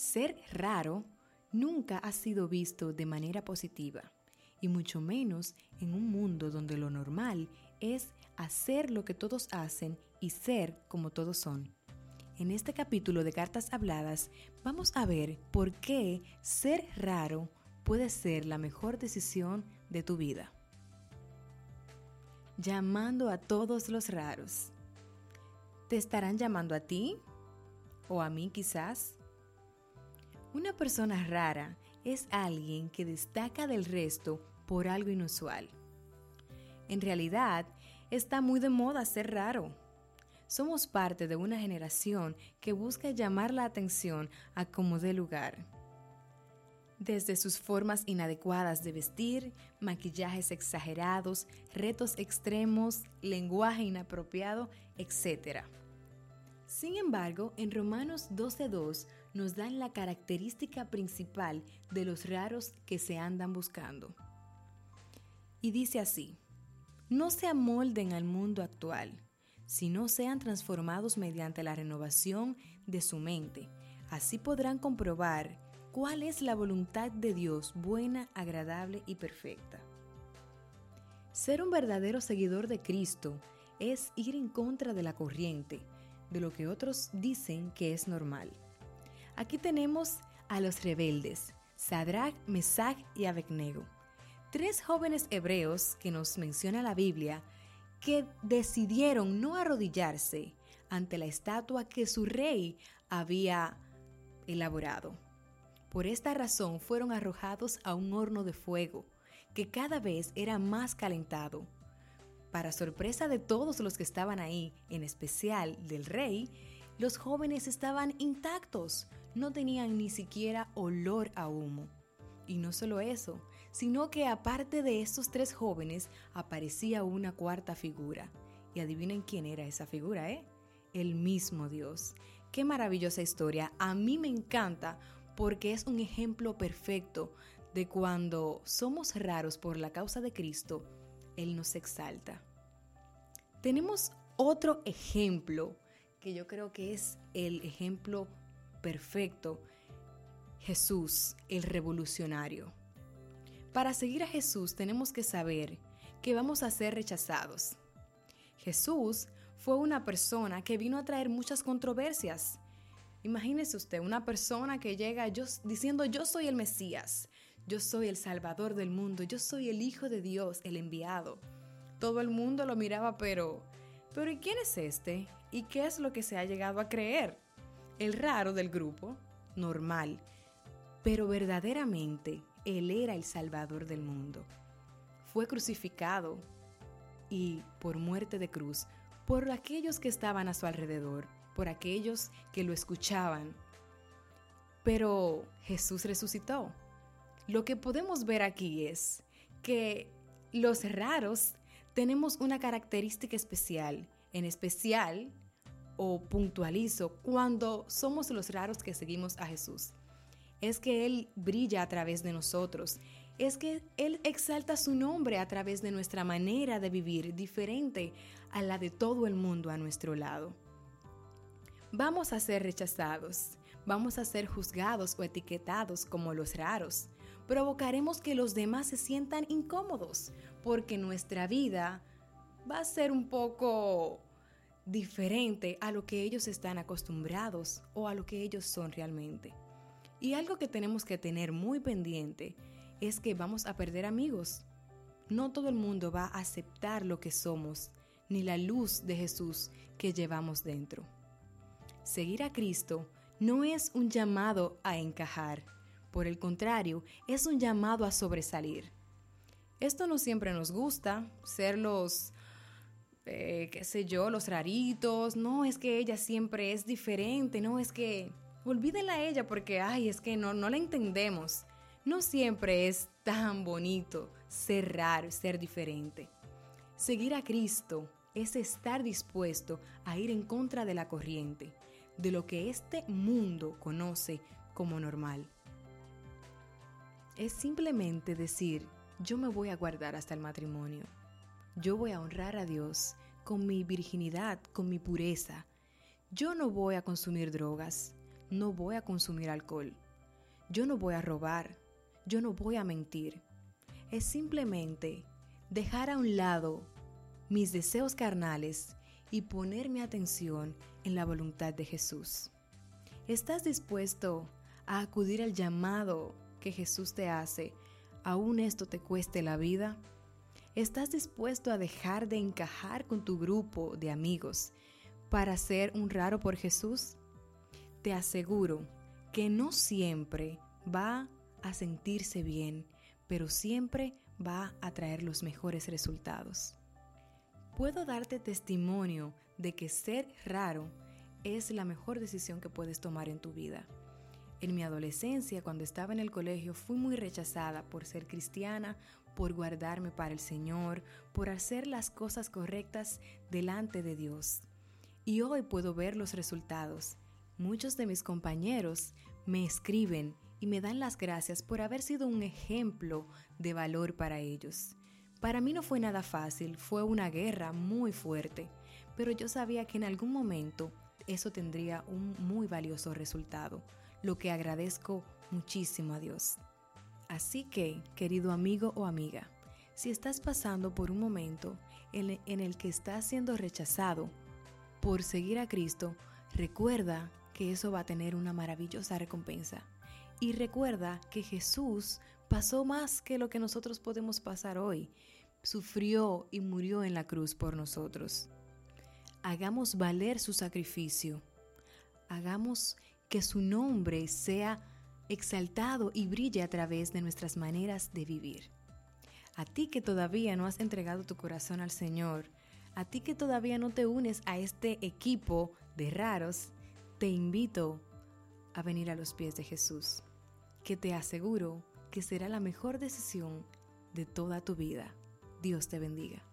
Ser raro nunca ha sido visto de manera positiva, y mucho menos en un mundo donde lo normal es hacer lo que todos hacen y ser como todos son. En este capítulo de Cartas Habladas vamos a ver por qué ser raro puede ser la mejor decisión de tu vida. Llamando a todos los raros. ¿Te estarán llamando a ti? ¿O a mí quizás? Una persona rara es alguien que destaca del resto por algo inusual. En realidad, está muy de moda ser raro. Somos parte de una generación que busca llamar la atención a como dé lugar. Desde sus formas inadecuadas de vestir, maquillajes exagerados, retos extremos, lenguaje inapropiado, etc. Sin embargo, en Romanos 12.2 nos dan la característica principal de los raros que se andan buscando. Y dice así, no se amolden al mundo actual, sino sean transformados mediante la renovación de su mente. Así podrán comprobar cuál es la voluntad de Dios buena, agradable y perfecta. Ser un verdadero seguidor de Cristo es ir en contra de la corriente, de lo que otros dicen que es normal. Aquí tenemos a los rebeldes, Sadrach, Mesach y Abednego, tres jóvenes hebreos que nos menciona la Biblia que decidieron no arrodillarse ante la estatua que su rey había elaborado. Por esta razón fueron arrojados a un horno de fuego, que cada vez era más calentado para sorpresa de todos los que estaban ahí, en especial del rey, los jóvenes estaban intactos, no tenían ni siquiera olor a humo. Y no solo eso, sino que aparte de estos tres jóvenes aparecía una cuarta figura. Y adivinen quién era esa figura, ¿eh? El mismo Dios. Qué maravillosa historia. A mí me encanta porque es un ejemplo perfecto de cuando somos raros por la causa de Cristo él nos exalta. Tenemos otro ejemplo que yo creo que es el ejemplo perfecto. Jesús, el revolucionario. Para seguir a Jesús tenemos que saber que vamos a ser rechazados. Jesús fue una persona que vino a traer muchas controversias. Imagínese usted una persona que llega diciendo yo soy el Mesías, yo soy el Salvador del mundo, yo soy el Hijo de Dios, el enviado. Todo el mundo lo miraba, pero, pero ¿y quién es este? ¿Y qué es lo que se ha llegado a creer? El raro del grupo, normal, pero verdaderamente Él era el Salvador del mundo. Fue crucificado y por muerte de cruz por aquellos que estaban a su alrededor, por aquellos que lo escuchaban. Pero Jesús resucitó lo que podemos ver aquí es que los raros tenemos una característica especial, en especial o puntualizo cuando somos los raros que seguimos a Jesús. Es que Él brilla a través de nosotros, es que Él exalta su nombre a través de nuestra manera de vivir diferente a la de todo el mundo a nuestro lado. Vamos a ser rechazados, vamos a ser juzgados o etiquetados como los raros, provocaremos que los demás se sientan incómodos, porque nuestra vida va a ser un poco diferente a lo que ellos están acostumbrados o a lo que ellos son realmente. Y algo que tenemos que tener muy pendiente es que vamos a perder amigos. No todo el mundo va a aceptar lo que somos, ni la luz de Jesús que llevamos dentro. Seguir a Cristo no es un llamado a encajar, por el contrario, es un llamado a sobresalir. Esto no siempre nos gusta, ser los, eh, qué sé yo, los raritos. No, es que ella siempre es diferente, no, es que olvídenla a ella porque, ay, es que no, no la entendemos. No siempre es tan bonito ser raro, ser diferente. Seguir a Cristo es estar dispuesto a ir en contra de la corriente, de lo que este mundo conoce como normal es simplemente decir, yo me voy a guardar hasta el matrimonio. Yo voy a honrar a Dios con mi virginidad, con mi pureza. Yo no voy a consumir drogas. no voy a consumir alcohol, yo no voy a robar, yo no voy a mentir. Es simplemente dejar a un lado mis deseos carnales y poner mi atención en la voluntad de Jesús. ¿Estás dispuesto a acudir al llamado que Jesús te hace, aun esto te cueste la vida? ¿Estás dispuesto a dejar de encajar con tu grupo de amigos para ser un raro por Jesús? Te aseguro que no siempre va a sentirse bien, pero siempre va a traer los mejores resultados. Puedo darte testimonio de que ser raro es la mejor decisión que puedes tomar en tu vida. En mi adolescencia, cuando estaba en el colegio, fui muy rechazada por ser cristiana, por guardarme para el Señor, por hacer las cosas correctas delante de Dios. Y hoy puedo ver los resultados. Muchos de mis compañeros me escriben y me dan las gracias por haber sido un ejemplo de valor para ellos. Para mí no fue nada fácil, fue una guerra muy fuerte, pero yo sabía que en algún momento eso tendría un muy valioso resultado, lo que agradezco muchísimo a Dios. Así que, querido amigo o amiga, si estás pasando por un momento en el que estás siendo rechazado por seguir a Cristo, recuerda que eso va a tener una maravillosa recompensa. Y recuerda que Jesús pasó más que lo que nosotros podemos pasar hoy. Sufrió y murió en la cruz por nosotros hagamos valer su sacrificio, hagamos que su nombre sea exaltado y brille a través de nuestras maneras de vivir. A ti que todavía no has entregado tu corazón al Señor, a ti que todavía no te unes a este equipo de raros, te invito a venir a los pies de Jesús, que te aseguro que será la mejor decisión de toda tu vida. Dios te bendiga.